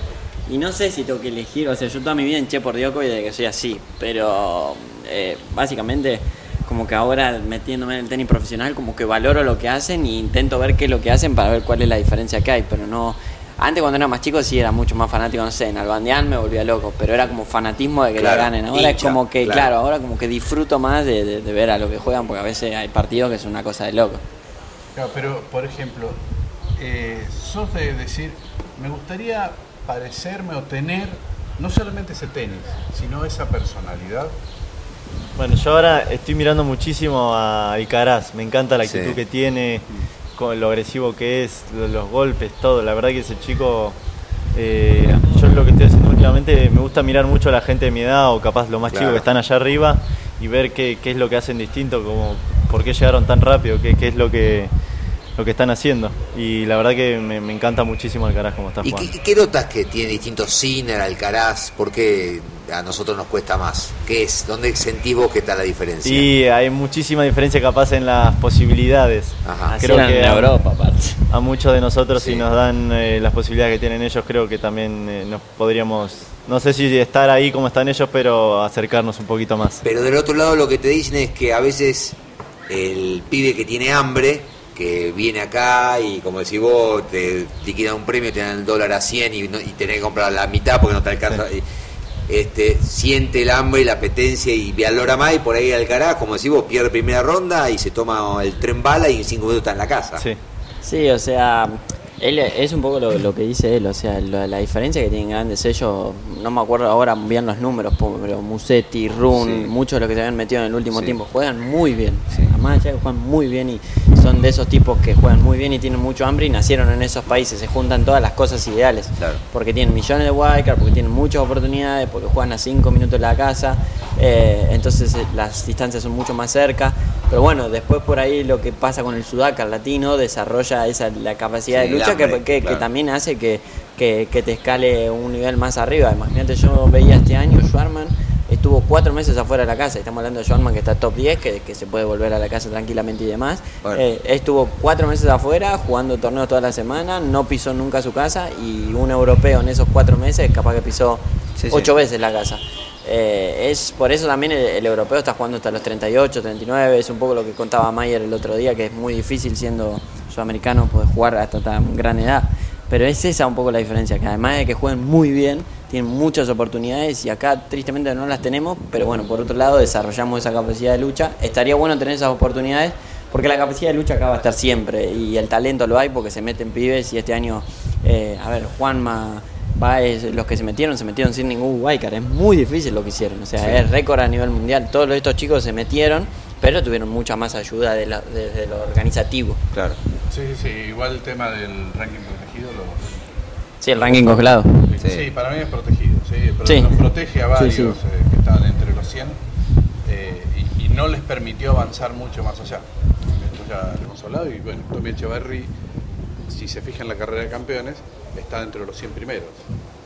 y no sé si tengo que elegir, o sea, yo toda mi vida enché por Djokovic desde que soy así, pero eh, básicamente como que ahora metiéndome en el tenis profesional como que valoro lo que hacen e intento ver qué es lo que hacen para ver cuál es la diferencia que hay, pero no... Antes cuando era más chico sí era mucho más fanático, no sé, en Albandián me volvía loco, pero era como fanatismo de que
Claro,
le ganen. Ahora es como que,
claro.
claro. ahora como que disfruto más de, de- de ver a lo que juegan, porque a veces hay partidos que es una cosa de loco.
Claro, pero, por ejemplo, eh, sos de decir, me gustaría parecerme o tener no solamente ese tenis, sino esa personalidad.
Bueno, yo ahora estoy mirando muchísimo a Alcaraz. Me encanta la actitud
Sí.
que tiene, con lo agresivo que es, lo- los golpes, todo. La verdad que ese chico, eh, yo lo que estoy haciendo últimamente, me gusta mirar mucho a la gente de mi edad o capaz los más
Claro.
chicos que están allá arriba y ver qué, qué es lo que hacen distinto, como por qué llegaron tan rápido, qué, qué es lo que, lo que están haciendo. Y la verdad que me, me encanta muchísimo Alcaraz como está
¿Y
jugando.
qué, qué notas que tiene distintos Sinner, Alcaraz? ¿Por qué a nosotros nos cuesta más? ¿Qué es? ¿Dónde sentís vos que está la diferencia?
Y hay muchísima diferencia capaz en las posibilidades.
Ajá.
Creo que
en
a-
Europa, aparte.
a muchos de nosotros
Sí.
si nos dan eh, las posibilidades que tienen ellos, creo que también eh, nos podríamos, no sé si estar ahí como están ellos, pero acercarnos un poquito más.
Pero del otro lado lo que te dicen es que a veces el pibe que tiene hambre, que viene acá y como decís vos, te liquidan un premio, te dan el dólar a 100 y, no- y tenés que comprar la mitad porque no te alcanza. este, siente el hambre y la apetencia y valora más y por ahí Alcaraz, como decís vos, pierde primera ronda y se toma el tren bala y en cinco minutos está en la casa.
Sí.
Sí, o sea, él es un poco lo, lo que dice él, o sea, lo- la diferencia que tienen grandes ellos, no me acuerdo ahora bien los números, pero Musetti, Run,
Sí.
muchos de los que se habían metido en el último
Sí.
tiempo, juegan muy bien, además ya juegan muy bien y son de esos tipos que juegan muy bien y tienen mucho hambre y nacieron en esos países, se juntan todas las cosas ideales,
Claro.
porque tienen millones de wildcards, porque tienen muchas oportunidades, porque juegan a 5 minutos de la casa, eh, entonces eh, las distancias son mucho más cerca. Pero bueno, después por ahí lo que pasa con el sudaca, el latino, desarrolla esa la capacidad
Sí,
de lucha que,
hambre,
que- que
claro.
también hace que, que- que te escale un nivel más arriba. Imagínate, yo veía este año Schwarman estuvo cuatro meses afuera de la casa. Estamos hablando de Schwarman que está top 10, que, que se puede volver a la casa tranquilamente y demás.
Bueno.
Eh, estuvo cuatro meses afuera, jugando torneos toda la semana, no pisó nunca su casa y un europeo en esos cuatro meses capaz que pisó
Sí, sí.
ocho veces la casa. Eh, es por eso también el, europeo está jugando hasta los 38, 39, es un poco lo que contaba Mayer el otro día, que es muy difícil siendo sudamericano poder jugar hasta tan gran edad. Pero es esa un poco la diferencia, que además de que jueguen muy bien, tienen muchas oportunidades y acá tristemente no las tenemos, pero bueno, por otro lado desarrollamos esa capacidad de lucha. Estaría bueno tener esas oportunidades porque la capacidad de lucha acá va a estar siempre y el talento lo hay porque se meten pibes y este año, eh, a ver, Juanma, Baez, los que se metieron, se metieron sin ningún wildcard. Es muy difícil lo que hicieron, o sea, es récord a nivel mundial. Todos estos chicos se metieron, pero tuvieron mucha más ayuda de la- desde lo organizativo.
Claro.
Sí, sí, sí, igual el tema del ranking protegido lo,
Sí, el ranking congelado.
Sí.
Sí.
para mí es protegido, sí, pero
Sí.
nos protege a varios
Sí, sí.
eh, que estaban entre los 100 eh, y, y no les permitió avanzar mucho más allá. Esto ya lo hemos hablado y bueno, Tommy Echeverry, si se fija en la carrera de campeones, está dentro de los 100 primeros.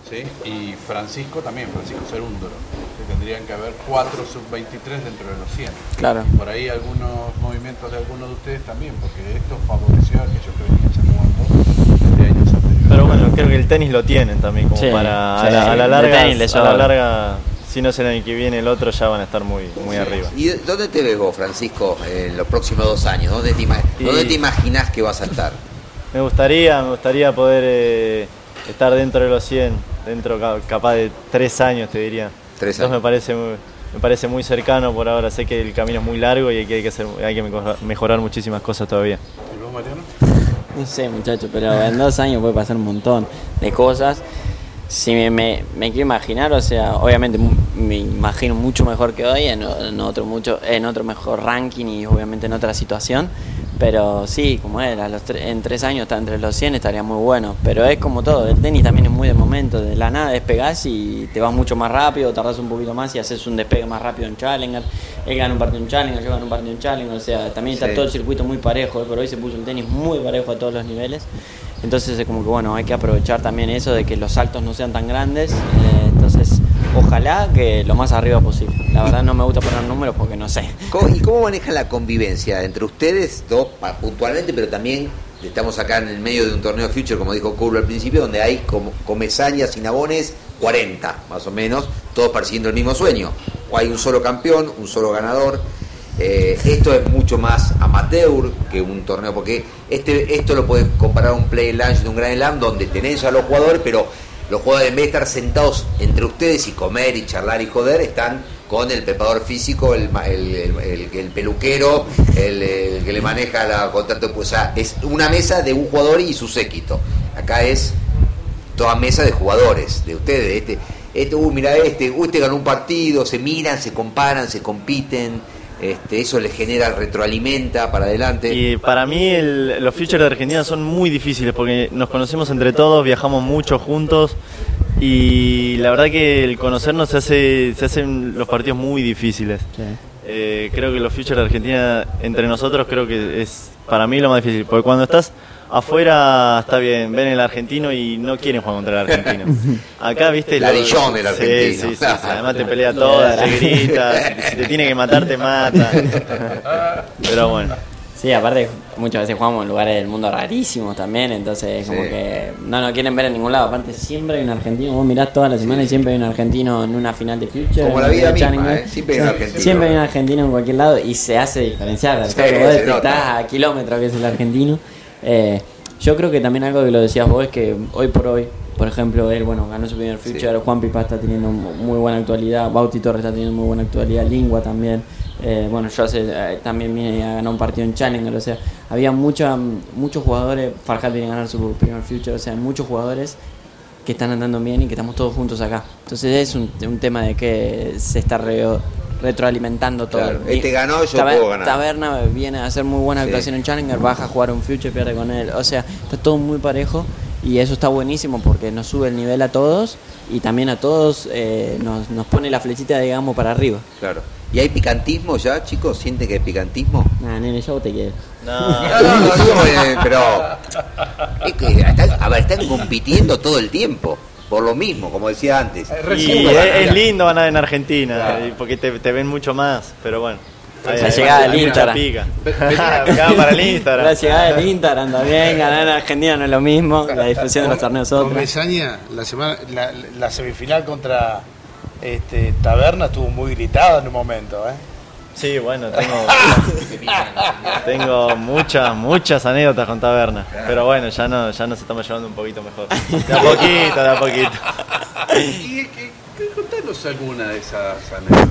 ¿sí? Y Francisco también, Francisco Cerúndolo, que tendrían que haber 4 sub-23 dentro de los 100.
Claro.
Por ahí algunos movimientos de algunos de ustedes también, porque esto favoreció a aquellos que venían ya jugando de años anteriores.
Pero bueno, creo que el tenis lo tienen también, como
Sí,
para
sí,
a, la, a larga,
tenis les
a la
sobra.
larga, si no es el año que viene el otro, ya van a estar muy, muy arriba.
¿Y dónde te ves vos, Francisco, en los próximos dos años? ¿Dónde te, ima-
Y-
¿dónde te imaginás que vas a estar?
Me gustaría, me gustaría poder eh, estar dentro de los 100, dentro ca- capaz de tres años te diría.
Tres
Entonces
años.
me parece muy, me parece muy cercano por ahora. Sé que el camino es muy largo y que hay que hacer, hay que mejorar, muchísimas cosas todavía.
¿Y vos, Mariano?
No sé, muchachos, pero en dos años puede pasar un montón de cosas. Si me, me, me quiero imaginar, o sea, obviamente me imagino mucho mejor que hoy, en, en otro mucho en otro mejor ranking y obviamente en otra situación. Pero sí, como era, los tre- en tres años está entre los 100 estaría muy bueno. Pero es como todo, el tenis también es muy de momento. De la nada despegás y te vas mucho más rápido, tardás un poquito más y haces un despegue más rápido en Challenger. Él gana un partido en Challenger, yo gano un partido en Challenger. O sea, también está
Sí.
todo el circuito muy parejo. Pero hoy se puso el tenis muy parejo a todos los niveles. Entonces es como que bueno, hay que aprovechar también eso de que los saltos no sean tan grandes. eh, ojalá que lo más arriba posible. La verdad no me gusta poner números porque no sé.
¿Cómo- ¿Y cómo manejan la convivencia entre ustedes dos puntualmente, pero también estamos acá en el medio de un torneo Future, como dijo Curlo al principio, donde hay como comezañas y nabones 40, más o menos, todos persiguiendo el mismo sueño. O hay un solo campeón, un solo ganador. Eh, esto es mucho más amateur que un torneo, porque este esto lo puedes comparar a un play lunch de un Grand Slam donde tenés a los jugadores, pero los jugadores en vez de estar sentados entre ustedes y comer y charlar y joder, están con el preparador físico, el, el, el- el- el peluquero, el, que le maneja la contrato. Es una mesa de un jugador y su séquito. Acá es toda mesa de jugadores, de ustedes. Este, este uh, mira este, uh, este ganó un partido, se miran, se comparan, se compiten. Este, eso les genera, retroalimenta para adelante.
Y para mí el- los futures de Argentina son muy difíciles porque nos conocemos entre todos, viajamos mucho juntos y la verdad que el conocernos se hace se hacen los partidos muy difíciles. Eh, creo que los futures de Argentina entre nosotros creo que es para mí lo más difícil porque cuando estás afuera está bien, ven el argentino y no quieren jugar contra el argentino. Acá, viste,
La
lo-
Dillon del
Sí,
argentino.
sí, sí, sí, además te pelea toda, te grita, si te tiene que matar te mata. Pero bueno.
Sí, aparte muchas veces jugamos en lugares del mundo rarísimos también, entonces como
Sí.
que no nos quieren ver en ningún lado. Aparte siempre hay un argentino, vos mirás toda la semana y siempre hay un argentino en una final de Future.
Como la vida misma. ¿eh? Siempre hay un
Sí,
argentino.
Siempre hay un argentino en cualquier lado y se hace diferenciar.
Sí,
vos
nota.
a kilómetros que es el argentino. Eh, yo creo que también algo que lo decías vos es que hoy por hoy, por ejemplo, él bueno ganó su primer Future, Juan Pipa está teniendo mu- muy buena actualidad, Bauti Torres está teniendo muy buena actualidad, Lingua también. Eh, bueno, yo hace, eh, también vine a ganar un partido en Challenger, o sea, había mucha, muchos jugadores, Farhat viene a ganar su primer Future, o sea, muchos jugadores que están andando bien y que estamos todos juntos acá. Entonces es un, un tema de que se está re- retroalimentando todo.
Claro,
Y
este ganó, yo
Taber-
puedo ganar.
Taberna viene a hacer muy buena
Sí.
actuación en Challenger, baja a jugar un Future, pierde con él. O sea, está todo muy parejo y eso está buenísimo porque nos sube el nivel a todos y también a todos eh, nos, nos pone la flechita, digamos, para arriba.
Claro. ¿Y hay picantismo ya, chicos? ¿Sienten que hay picantismo?
Nah, nene, yo te quiero.
No,
No, no, no, eh, pero. Es que están, a ver, están compitiendo todo el tiempo. Por lo mismo, como decía antes.
Y es, es lindo ganar en Argentina, eh, porque te, te ven mucho más, pero bueno.
La llegada del Instagram.
pica. Para el Instagram.
La llegada del Instagram también, ganar en Argentina no es lo mismo, la difusión de los torneos
Con
otra.
Mesaña, la, semana, la, la semifinal contra este, Taberna estuvo muy gritada en un momento. ¿eh?
Sí, bueno, tengo, tengo muchas, muchas anécdotas con Taberna. Pero bueno, ya no, ya nos estamos llevando un poquito mejor. De a poquito, de a poquito.
Y que, que- contanos alguna de esas anécdotas.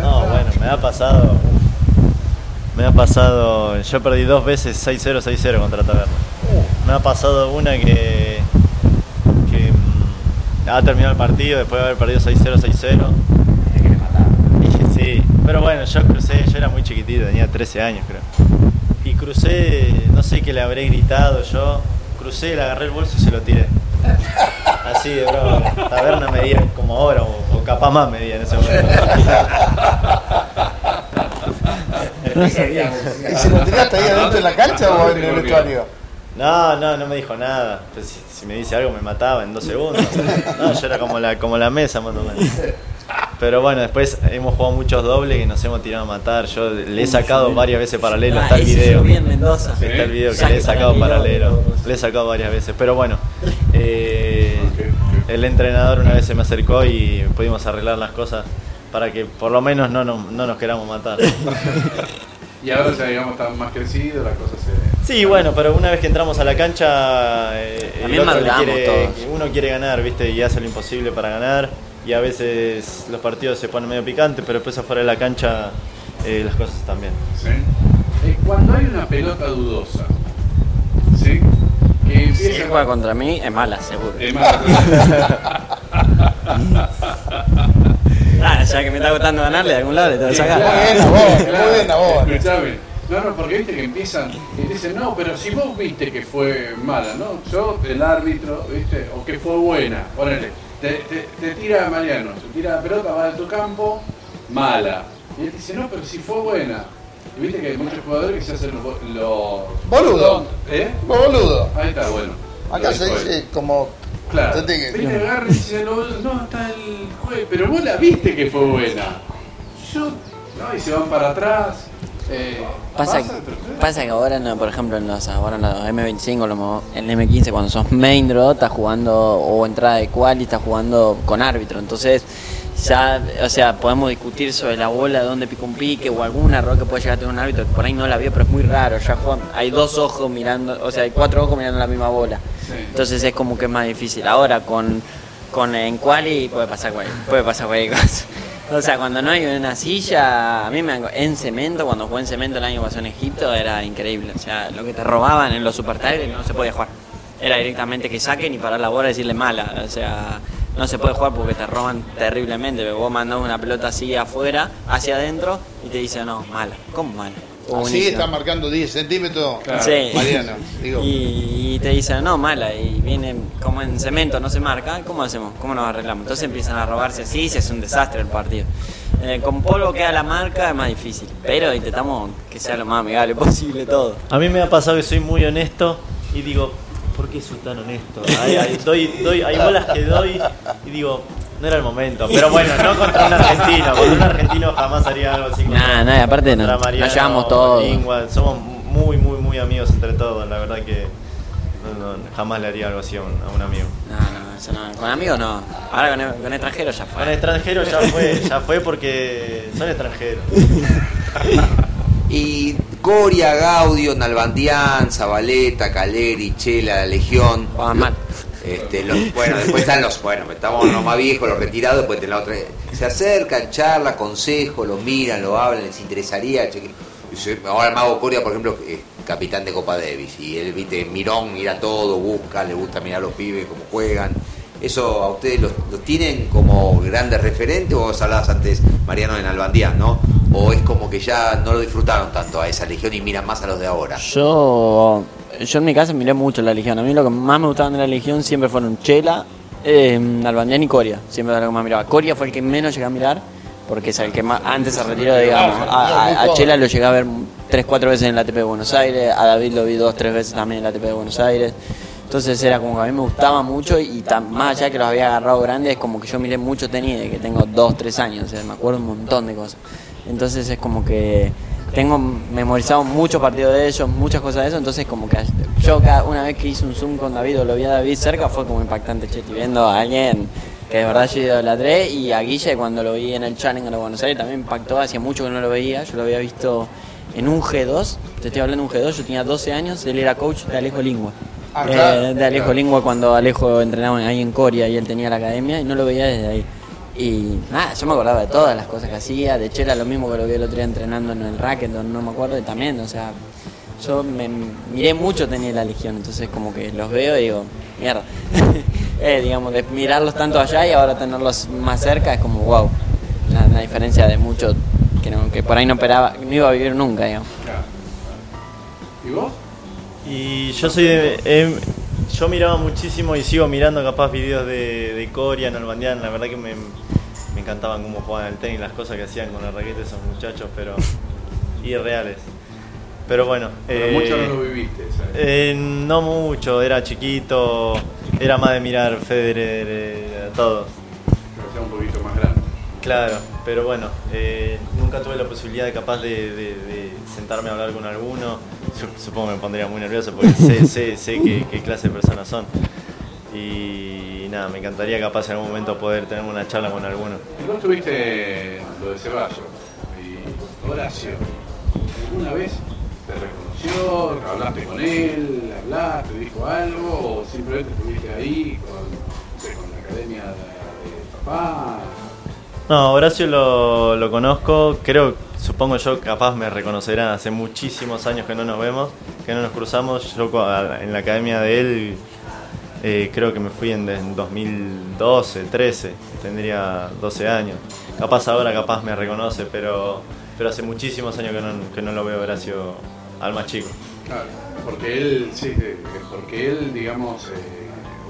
No, bueno, me ha pasado. Me ha pasado. Yo perdí dos veces 6-0, 6-0 contra Taberna. Me ha pasado una que. que mm, ha terminado el partido después de haber perdido 6-0, 6-0. Pero bueno, yo crucé, yo era muy chiquitito, tenía 13 años creo. Y crucé, no sé qué le habré gritado yo. Crucé, le agarré el bolso y se lo tiré. Así de bravo. Taberna medía como ahora, o, o capaz más medía en ese momento.
¿Y se lo tiraste ahí adentro de la cancha o en el vestuario?
No, no, no me dijo nada. Pues si, si me dice algo me mataba en dos segundos. No, yo era como la, como la mesa más o menos. Pero bueno, después hemos jugado muchos dobles que nos hemos tirado a matar. Yo le he sacado varias veces paralelo, está el
Ah,
video.
yo vi en Mendoza.
Está el video que
Saque
le he sacado
paralelo.
paralelo. Le he sacado varias veces. Pero bueno, eh, el entrenador una vez se me acercó y pudimos arreglar las cosas para que por lo menos no, no, no nos queramos matar.
Y ahora ya digamos están más crecidos, la cosa se.
Sí, bueno, pero una vez que entramos a la cancha, eh, el
También
otro quiere- uno quiere ganar, ¿viste? Y hace lo imposible para ganar. Y a veces los partidos se ponen medio picantes, pero después afuera de la cancha eh, las cosas están bien.
¿sí? Eh, cuando hay una pelota dudosa, ¿sí? que empieza
juega contra mí, es mala, seguro.
Es más,
Ah, ya que me está gustando ganarle de algún lado, le tengo que sacar.
Muy bien, a vos, muy bien a vos.
Escuchame. No, no, porque viste que empiezan y dicen, no, pero si vos viste que fue mala, ¿no? Yo, el árbitro, viste, o que fue buena, ponele, te, te, te tira Mariano, se tira la pelota, va de tu campo, mala. Y él dice, no, pero si fue buena. Y viste que hay muchos jugadores que se hacen los...
Boludo.
¿Eh?
Boludo.
Ahí está, bueno.
Acá se dice como.
Claro. Viste, agarra y dice, no, no, está el juez, pero vos la viste que fue buena. Yo, no, y se van para atrás. Eh,
Pasa, pasa que ahora, no, por ejemplo, en los, ahora en los M25, los mo- en el M15, cuando sos main draw, estás jugando, o entrada de quali, estás jugando con árbitro. Entonces, ya, o sea, podemos discutir sobre la bola, dónde pica un pique, o algún error que puede llegar a tener un árbitro, que por ahí no la vio, pero es muy raro. Ya juegan- hay dos ojos mirando, o sea, hay cuatro ojos mirando la misma bola.
Sí.
Entonces es como que es más difícil. Ahora con, con en quali puede pasar puede pasar cualquier cosa. O sea, cuando no hay una silla, a mí me en cemento, cuando jugué en cemento el año pasado en Egipto, era increíble. O sea, lo que te robaban en los super tigers no se podía jugar. Era directamente que saquen y parar la bola y decirle mala. O sea, no se puede jugar porque te roban terriblemente. Vos mandás una pelota así afuera, hacia adentro, y te dicen, no, mala. ¿Cómo mala?
Así está marcando 10 centímetros.
Claro.
Sí.
Mariano, digo.
Y, y te dicen, no, mala, y vienen como en cemento, no se marca, ¿cómo hacemos? ¿Cómo nos arreglamos? Entonces empiezan a robarse así y se hace un desastre el partido. Eh, con polvo queda la marca, es más difícil, pero intentamos que sea lo más amigable posible todo.
A mí me ha pasado que soy muy honesto y digo, ¿por qué soy tan honesto? Hay, hay- doy, doy, hay bolas que doy y digo, no era el momento. Pero bueno, no contra un argentino. Contra un argentino jamás haría algo así. contra-
Nah, nah, y aparte nos
Mariano,
llevamos todos.
Lingua. Somos muy, muy, muy amigos entre todos. La verdad que no, no, jamás le haría algo así a un, a un amigo.
No, no, eso no. Con amigos no. Ahora con, con extranjeros ya
Con
fue.
extranjeros ya fue, ya fue porque son extranjeros.
Y Coria, Gaudio, Nalbandián, Zabaleta, Caleri, Chela, La Legión.
Juegan mal.
Este, los- bueno, después están los, bueno, estamos los más viejos, los retirados, después de la otra. Se acercan, charlan, consejo, lo miran, lo hablan, les interesaría. cheque- Ahora Mago Coria, por ejemplo, es capitán de Copa Davis. Y él, viste, mirón, mira todo, busca, le gusta mirar a los pibes, cómo juegan. ¿Eso a ustedes los, los tienen como grandes referentes? O vos hablabas antes, Mariano, en Albandián, ¿no? ¿O es como que ya no lo disfrutaron tanto a esa legión y miran más a los de ahora?
Yo, yo en mi casa miré mucho la Legión. A mí lo que más me gustaban de la Legión siempre fueron Chela, eh, Albandián y Coria. Siempre era lo que más miraba. Coria fue el que menos llegué a mirar, porque es el que más antes se retiró, digamos. A, Chela lo llegué a ver tres, cuatro veces en la ATP de Buenos Aires, a David lo vi dos, tres veces también en la ATP de Buenos Aires. Entonces era como que a mí me gustaba mucho y más allá que los había agarrado grandes, es como que yo miré mucho tenis que tengo dos, tres años, o sea, me acuerdo un montón de cosas. Entonces es como que tengo memorizado muchos partidos de ellos, muchas cosas de eso, entonces como que yo cada una vez que hice un zoom con David o lo vi a David cerca fue como impactante, che, estoy viendo a alguien que de verdad yo idolatré y a Guille cuando lo vi en el Challenger de Buenos Aires también impactó, hacía mucho que no lo veía, yo lo había visto en un G2, te estoy hablando de un G2, yo tenía 12 años, él era coach de Alejo Lingua.
Ah,
Eh, de Alejo Lingua cuando Alejo entrenaba ahí en Coria y él tenía la academia y no lo veía desde ahí. Y nada, yo me acordaba de todas las cosas que hacía, de Chela lo mismo que lo vi el otro día entrenando en el Racketon, no me acuerdo, y también, o sea, yo me miré mucho tenía la Legión, entonces como que los veo y digo, mierda. Eh, digamos, de mirarlos tanto allá y ahora tenerlos más cerca es como wow. Una diferencia de mucho que, no- que por ahí no esperaba, no iba a vivir nunca, digamos.
¿Y vos?
Y yo soy de, em, yo miraba muchísimo y sigo mirando capaz videos de, de Coria, Nalbandián, la verdad que me, me encantaban cómo jugaban el tenis, las cosas que hacían con la raqueta esos muchachos, pero irreales. Pero bueno,
Pero
eh,
mucho no lo viviste. ¿sabes?
eh, no mucho, era chiquito, era más de mirar Federer, eh, a todos.
Pero un poquito.
Claro, pero bueno, eh, nunca tuve la posibilidad de capaz de, de- de sentarme a hablar con alguno. Yo supongo que me pondría muy nervioso porque sé, sé, sé qué, qué clase de personas son. Y nada, me encantaría capaz en algún momento poder tener una charla con alguno.
Y vos tuviste lo de Ceballos y Horacio. ¿Alguna vez te reconoció? ¿Hablaste con él? ¿Hablaste? ¿Dijo algo? ¿O simplemente estuviste ahí con, no sé, con la academia de, de papá?
No, Horacio lo, lo conozco, creo, supongo yo, capaz me reconocerán, hace muchísimos años que no nos vemos, que no nos cruzamos. Yo en la academia de él eh, creo que me fui en, en 2012, 13, tendría 12 años. Capaz ahora, capaz me reconoce, pero, pero hace muchísimos años que no, que no lo veo Horacio al más chico.
Claro, porque él, sí, porque él, digamos, eh,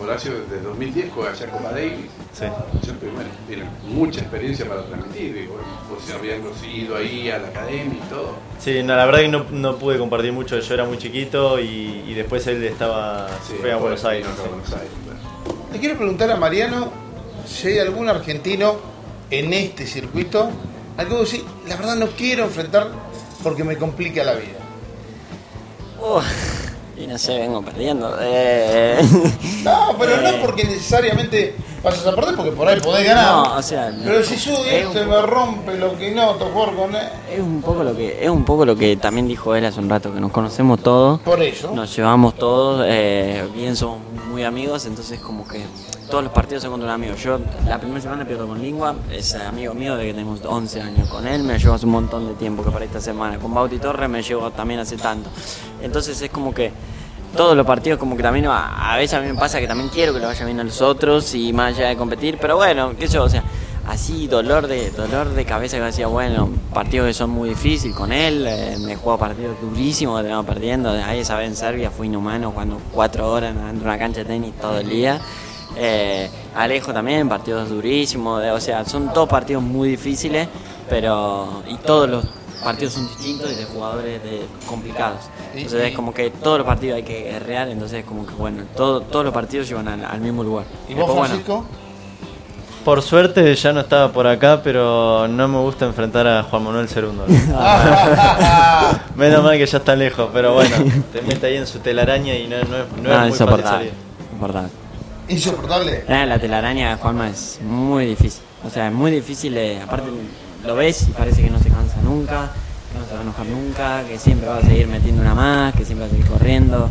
Horacio desde 2010 juega allá Copa Davis.
Sí.
Siempre, bueno, tiene mucha experiencia para transmitir. Bueno, vos habías ido ahí a la academia y todo.
Sí, no, la verdad que no, no pude compartir mucho, yo era muy chiquito y, y después él estaba,
Sí,
fue a Buenos Aires.
Buenos claro.
Le quiero preguntar a Mariano si hay algún argentino en este circuito al que vos decís, la verdad no quiero enfrentar porque me complica la vida.
Uf, y no sé, vengo perdiendo. Eh,
No, pero no porque necesariamente pasas a perder, porque por ahí podés ganar.
No, o sea,
pero si yo
es un
me rompe lo que noto, jugar con él.
es un poco lo que es un poco lo que también dijo él hace un rato que nos conocemos todos
Por eso.
nos llevamos todos eh, bien somos amigos entonces como que todos los partidos son contra un amigo. Yo la primera semana pierdo con Lingua es amigo mío de que tenemos 11 años con él me llevo hace un montón de tiempo que para esta semana. Con Bauti Torres me llevo también hace tanto. Entonces es como que todos los partidos como que también a, veces a mí me pasa que también quiero que lo vayan viendo los otros y más allá de competir pero bueno qué sé yo o sea así dolor de dolor de cabeza que decía bueno partidos que son muy difíciles con él eh, me juego partidos durísimos que terminamos perdiendo. Ahí esa vez en Serbia fue inhumano cuando cuatro horas de una cancha de tenis todo el día. Eh, Alejo también partidos durísimos o sea son todos partidos muy difíciles pero y todos los partidos son distintos y de jugadores de, complicados. Entonces es como que todos los partidos hay que guerrear entonces es como que bueno todo- todos los partidos llevan al, al mismo lugar.
¿Y vos,
Después, bueno,
Francisco?
Por suerte ya no estaba por acá, pero no me gusta enfrentar a Juan Manuel Cerundo. Menos mal que ya está lejos, pero bueno, te mete ahí en su telaraña y no, no es, no
Ah,
es muy fácil
insoportable,
salir.
insoportable.
Insoportable.
Ah, la telaraña de Juanma es muy difícil. O sea, es muy difícil. eh, aparte, lo ves y parece que no se cansa nunca, que no se va a enojar nunca, que siempre va a seguir metiendo una más, que siempre va a seguir corriendo.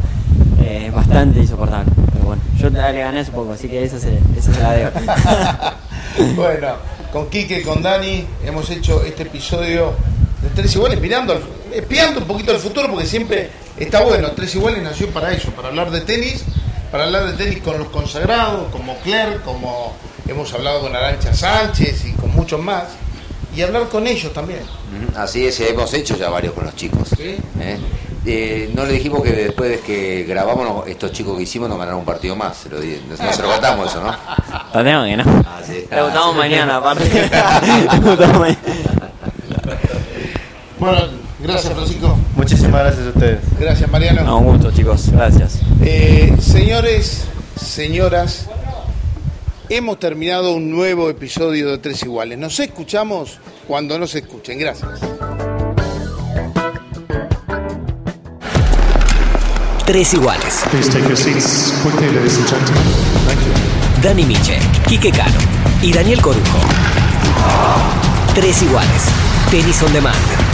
Eh, bastante insoportable. Pero bueno, yo le gané hace poco, así que esa se, esa se la debo.
bueno, con Quique, con Dani, hemos hecho este episodio de Tres Iguales, mirando, espiando un poquito al futuro, porque siempre está bueno. Tres Iguales nació para eso, para hablar de tenis, para hablar de tenis con los consagrados, como Claire, como hemos hablado con Arancha Sánchez y con muchos más, y hablar con ellos también.
Así es, hemos hecho ya varios con los chicos.
¿sí?
¿eh? Eh, no le dijimos que después de que grabamos estos chicos que hicimos nos ganaron un partido más. Se lo di- no, no se lo contamos eso, ¿no?
Lo tengo que no.
Ah, sí.
Mañana, aparte. Le gustamos mañana.
Bueno, gracias Francisco,
Muchísimas gracias a ustedes.
gracias Mariano.
No, un gusto, chicos. Gracias.
Eh, señores, señoras, hemos terminado un nuevo episodio de Tres Iguales. Nos escuchamos cuando nos escuchen. Gracias.
Tres iguales.
Please take your seats quickly, ladies and gentlemen. Thank you.
Dani Miche, Quique Cano y Daniel Corujo. Tres iguales. Tenis on demand.